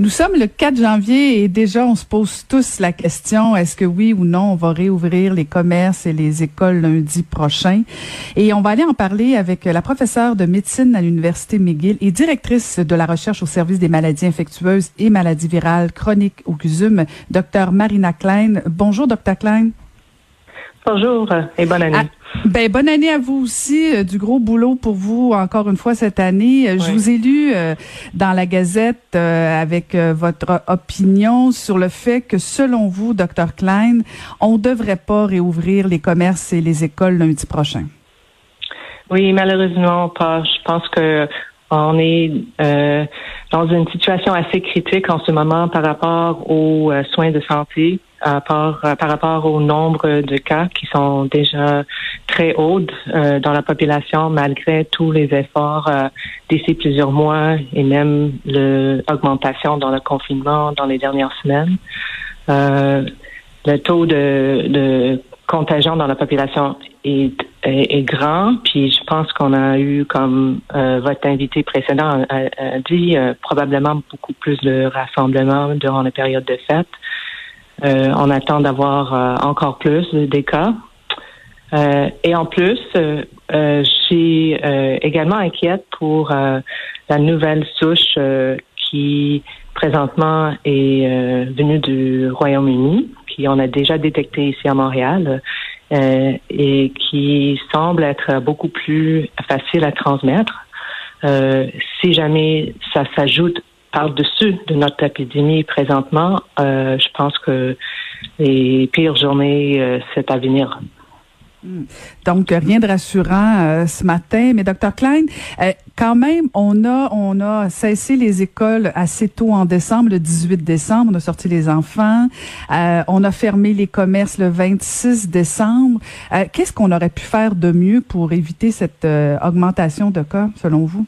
Nous sommes le 4 janvier et déjà on se pose tous la question est-ce que oui ou non on va réouvrir les commerces et les écoles lundi prochain? Et on va aller en parler avec la professeure de médecine à l'université McGill et directrice de la recherche au service des maladies infectieuses et maladies virales chroniques au CUSUM, Dr Marina Klein. Bonjour Dr Klein. Bonjour et bonne année. Ah, ben bonne année à vous aussi, euh, du gros boulot pour vous encore une fois cette année. Euh, je vous ai lu euh, dans la Gazette avec votre opinion sur le fait que selon vous, Dr Klein, on devrait pas réouvrir les commerces et les écoles lundi prochain. Oui, malheureusement pas. Je pense que on est dans une situation assez critique en ce moment par rapport aux soins de santé par, euh, par rapport au nombre de cas qui sont déjà très hauts euh, dans la population malgré tous les efforts euh, d'ici plusieurs mois et même l'augmentation dans le confinement dans les dernières semaines. le taux de contagion dans la population est, est, grand, puis je pense qu'on a eu, comme votre invité précédent a, dit, probablement beaucoup plus de rassemblements durant la période de fête. Euh, on attend d'avoir euh, encore plus de cas. Euh, et en plus, je suis également inquiète pour la nouvelle souche qui présentement est venue du Royaume-Uni, qui on a déjà détecté ici à Montréal. Et qui semble être beaucoup plus facile à transmettre. si jamais ça s'ajoute par-dessus de notre épidémie présentement, euh, je pense que les pires journées, euh, c'est à venir. Hmm. Donc rien de rassurant euh, ce matin, mais docteur Klein, quand même, on a on a cessé les écoles assez tôt en décembre, le 18 décembre, on a sorti les enfants, on a fermé les commerces le 26 décembre. Qu'est-ce qu'on aurait pu faire de mieux pour éviter cette augmentation de cas, selon vous?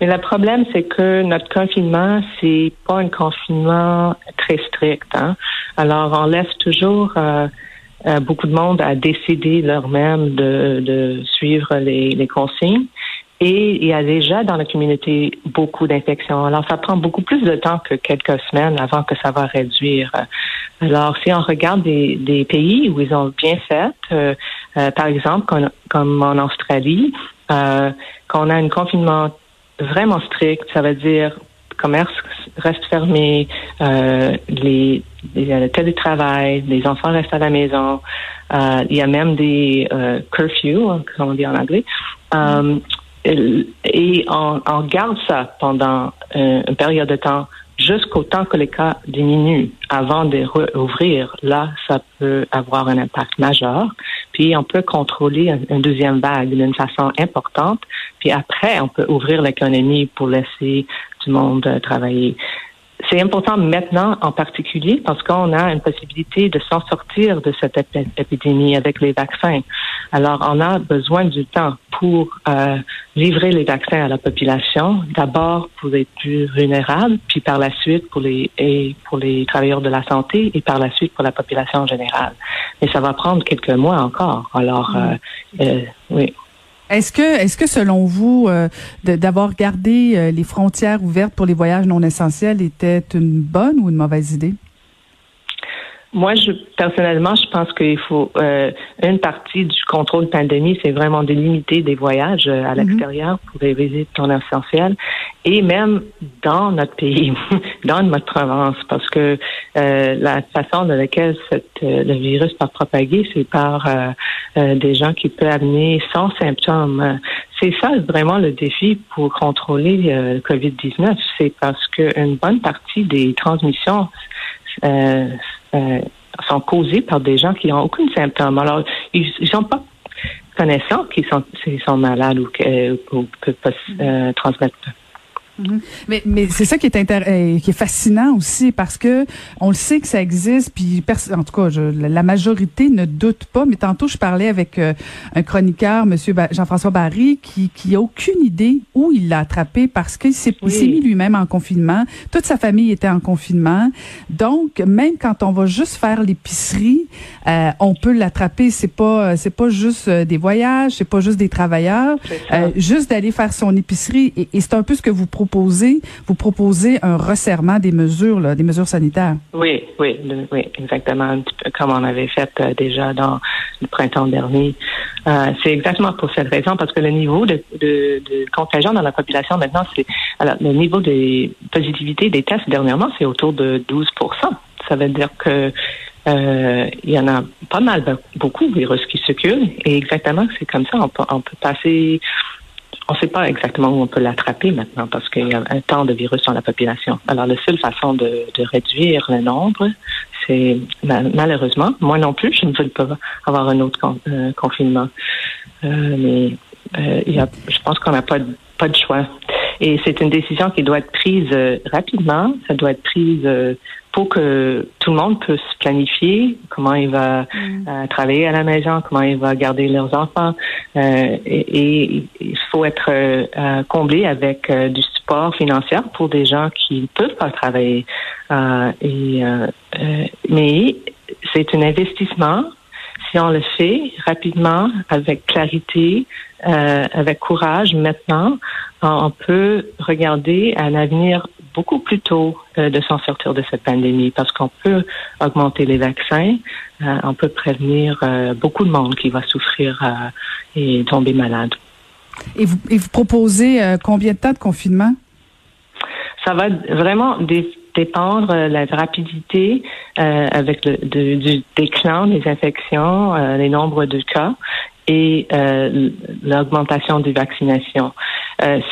Mais le problème, c'est que notre confinement, c'est pas un confinement très strict. Hein? Alors, on laisse toujours euh, euh, beaucoup de monde à décider leur-même de, de, suivre les, les, consignes. Et il y a déjà dans la communauté beaucoup d'infections. Alors, ça prend beaucoup plus de temps que quelques semaines avant que ça va réduire. Alors, si on regarde des, des pays où ils ont bien fait, euh, par exemple, comme, comme en Australie, qu'on a un confinement vraiment strict. Ça veut dire commerce reste fermé, euh, les, les, le télétravail, les enfants restent à la maison. Euh, il y a même des euh, curfews, hein, comme on dit en anglais. Euh, et on, on, garde ça pendant une période de temps jusqu'au temps que les cas diminuent avant de rouvrir. Là, ça peut avoir un impact majeur. Puis on peut contrôler une deuxième vague d'une façon importante. Puis après, on peut ouvrir l'économie pour laisser monde euh, travailler. C'est important maintenant en particulier parce qu'on a une possibilité de s'en sortir de cette épidémie avec les vaccins. Alors, on a besoin du temps pour euh, livrer les vaccins à la population, d'abord pour les plus vulnérables, puis par la suite pour les et pour les travailleurs de la santé et par la suite pour la population en générale. Mais ça va prendre quelques mois encore. Alors, mm. euh, euh, oui. Est-ce que, est-ce que selon vous, euh, d'avoir gardé euh, les frontières ouvertes pour les voyages non essentiels était une bonne ou une mauvaise idée? Moi, je personnellement, je pense qu'il faut euh, une partie du contrôle pandémie, c'est vraiment de limiter des voyages euh, à mhm. l'extérieur pour les visites non essentielles, et même dans notre pays, dans notre province, parce que euh, la façon dans laquelle cette, le virus peut propager, c'est par des gens qui peuvent amener sans symptômes. C'est ça vraiment le défi pour contrôler le COVID-19, c'est parce qu'une bonne partie des transmissions euh, euh, sont causés par des gens qui n'ont aucun symptôme. Alors, ils n'ont pas connaissance qu'ils sont, sont malades ou, ou peuvent pas euh, Mhm. Mais, mais c'est ça qui est, euh, qui est fascinant aussi parce que on le sait que ça existe, puis en tout cas, je, la majorité ne doute pas. Mais tantôt, je parlais avec euh, un chroniqueur, Monsieur Jean-François Barry, qui, qui a aucune idée où il l'a attrapé parce qu'il s'est mis lui-même en confinement. Toute sa famille était en confinement. Donc, même quand on va juste faire l'épicerie, euh, on peut l'attraper. C'est pas, c'est pas juste des voyages, c'est pas juste des travailleurs. juste d'aller faire son épicerie. Et, et c'est un peu ce que vous proposez vous proposez un resserrement des mesures, des mesures sanitaires? Oui, oui, oui, exactement, comme on avait fait euh, déjà dans le printemps dernier. Euh, c'est exactement pour cette raison, parce que le niveau de, contagion dans la population maintenant, c'est alors le niveau de positivité des tests dernièrement, c'est autour de 12% Ça veut dire que euh, il y en a pas mal, beaucoup de virus qui circulent. Et exactement, c'est comme ça. On peut passer on ne sait pas exactement où on peut l'attraper maintenant parce qu'il y a un temps de virus dans la population. Alors, la seule façon de, réduire le nombre, c'est malheureusement, moi non plus, je ne veux pas avoir un autre euh, confinement. Euh, mais euh, il y a, je pense qu'on n'a pas, pas de choix. Et c'est une décision qui doit être prise rapidement. Ça doit être prise pour que tout le monde puisse planifier comment il va mm. euh, travailler à la maison, comment il va garder leurs enfants. Euh, et, il faut être euh, comblé avec du support financier pour des gens qui ne peuvent pas travailler. mais c'est un investissement. Si on le fait rapidement, avec clarité, avec courage maintenant, on peut regarder un avenir beaucoup plus tôt euh, de s'en sortir de cette pandémie parce qu'on peut augmenter les vaccins, euh, on peut prévenir euh, beaucoup de monde qui va souffrir et tomber malade. Et vous, proposez combien de temps de confinement? Ça va vraiment dépendre de la rapidité avec le du déclin des infections, les nombres de cas et l'augmentation des vaccinations.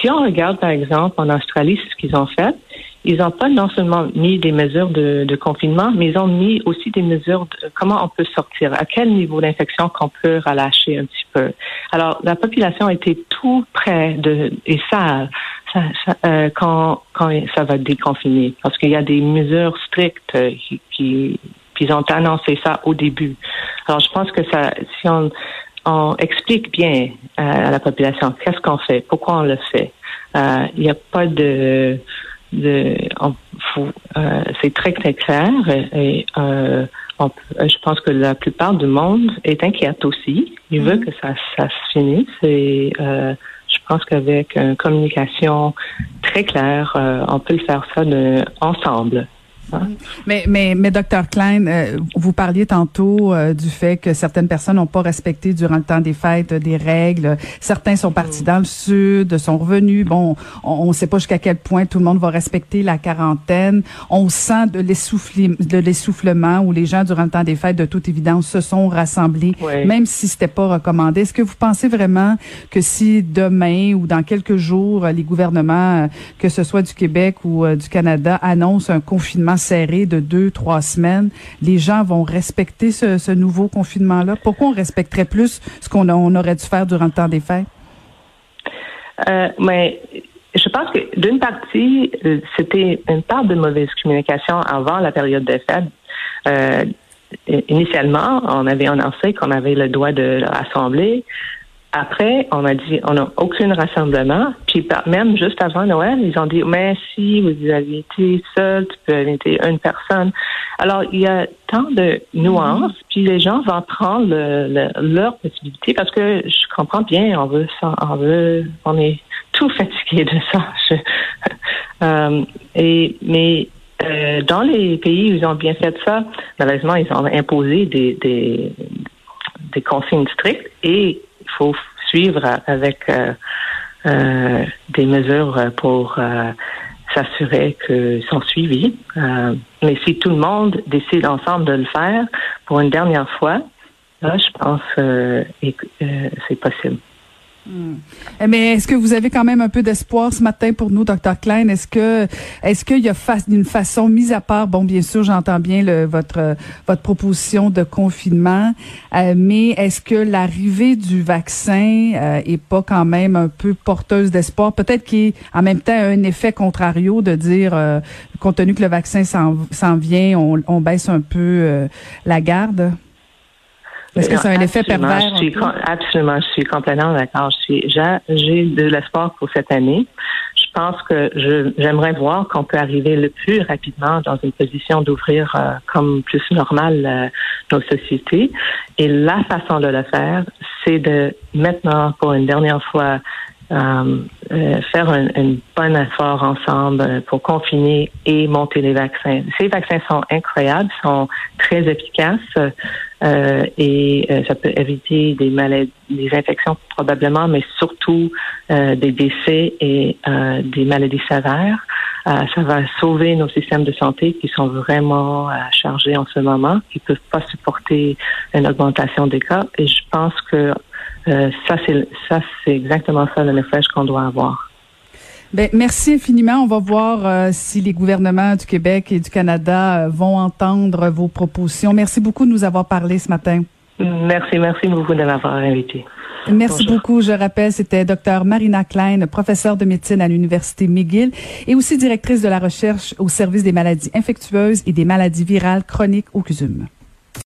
si on regarde, par exemple, en Australie, ce qu'ils ont fait, ils n'ont pas non seulement mis des mesures de, de, confinement, mais ils ont mis aussi des mesures de comment on peut sortir, à quel niveau d'infection qu'on peut relâcher un petit peu. Alors, la population était tout près de, et ça, ça, euh, quand, quand ça va déconfiner, parce qu'il y a des mesures strictes euh, qui, qui, ils ont annoncé ça au début. Alors, je pense que ça, si on, on explique bien euh, à la population qu'est-ce qu'on fait, pourquoi on le fait, il n'y a pas de de, euh, c'est très très clair et euh, je pense que la plupart du monde est inquiète aussi. Il veut mhm. que ça, ça se finisse et euh, je pense qu'avec une communication très claire, on peut le faire ça de, ensemble. Mais, mais, mais, docteur Klein, euh, vous parliez tantôt euh, du fait que certaines personnes n'ont pas respecté durant le temps des fêtes euh, des règles. Certains sont partis mm. dans le sud, sont revenus. Bon, on ne sait pas jusqu'à quel point tout le monde va respecter la quarantaine. On sent de l'essoufflement où les gens, durant le temps des fêtes, de toute évidence, se sont rassemblés, même si c'était pas recommandé. Est-ce que vous pensez vraiment que si demain ou dans quelques jours, les gouvernements, que ce soit du Québec ou du Canada, annoncent un confinement serré de deux, trois semaines, les gens vont respecter ce, nouveau confinement-là? Pourquoi on respecterait plus ce qu'on on aurait dû faire durant le temps des fêtes? Euh, mais je pense que d'une partie, euh, c'était une part de mauvaise communication avant la période des fêtes. Euh, initialement, on avait annoncé qu'on avait le droit de rassembler. Après, on a dit, on n'a aucun rassemblement. Puis même juste avant Noël, ils ont dit, mais si vous avez été seul, tu peux inviter une personne. Alors, il y a tant de nuances, mm-hmm. puis les gens vont prendre leur possibilité parce que je comprends bien, on veut, on veut, on est tout fatigué de ça. Euh, et mais euh, dans les pays où ils ont bien fait ça, malheureusement, ils ont imposé des, des, des consignes strictes et faut suivre avec euh, euh, des mesures pour euh, s'assurer qu'ils sont suivis. mais si tout le monde décide ensemble de le faire pour une dernière fois, là, je pense que c'est possible. Hmm. Mais est-ce que vous avez quand même un peu d'espoir ce matin pour nous, Dr Klein? Est-ce que est-ce qu'il y a une façon mise à part Bon, bien sûr, j'entends bien le, votre votre proposition de confinement, euh, mais est-ce que l'arrivée du vaccin euh, est pas quand même un peu porteuse d'espoir? Peut-être qu'il en même temps un effet contrario de dire, euh, compte tenu que le vaccin s'en vient, on, on, baisse un peu euh, la garde? Est-ce que c'est un effet pervers? Je suis, absolument, je suis complètement d'accord. J'ai de l'espoir pour cette année. Je pense que j'aimerais voir qu'on peut arriver le plus rapidement dans une position d'ouvrir euh, comme plus normal euh, nos sociétés. Et la façon de le faire, c'est de maintenant, pour une dernière fois, euh, euh, faire un, un, bon effort ensemble pour confiner et monter les vaccins. Ces vaccins sont incroyables, sont très efficaces euh, et euh, ça peut éviter des maladies, des infections probablement, mais surtout euh, des décès et des maladies sévères. ça va sauver nos systèmes de santé qui sont vraiment chargés en ce moment, qui peuvent pas supporter une augmentation des cas. Et je pense que euh, ça, c'est ça, c'est exactement ça le message qu'on doit avoir. Ben, merci infiniment. On va voir euh, si les gouvernements du Québec et du Canada euh, vont entendre vos propositions. Merci beaucoup de nous avoir parlé ce matin. Merci, merci beaucoup de m'avoir invité. Merci beaucoup. Je rappelle, c'était Dr Marina Klein, professeure de médecine à l'Université McGill et aussi directrice de la recherche au service des maladies infectieuses et des maladies virales chroniques au CUSUM.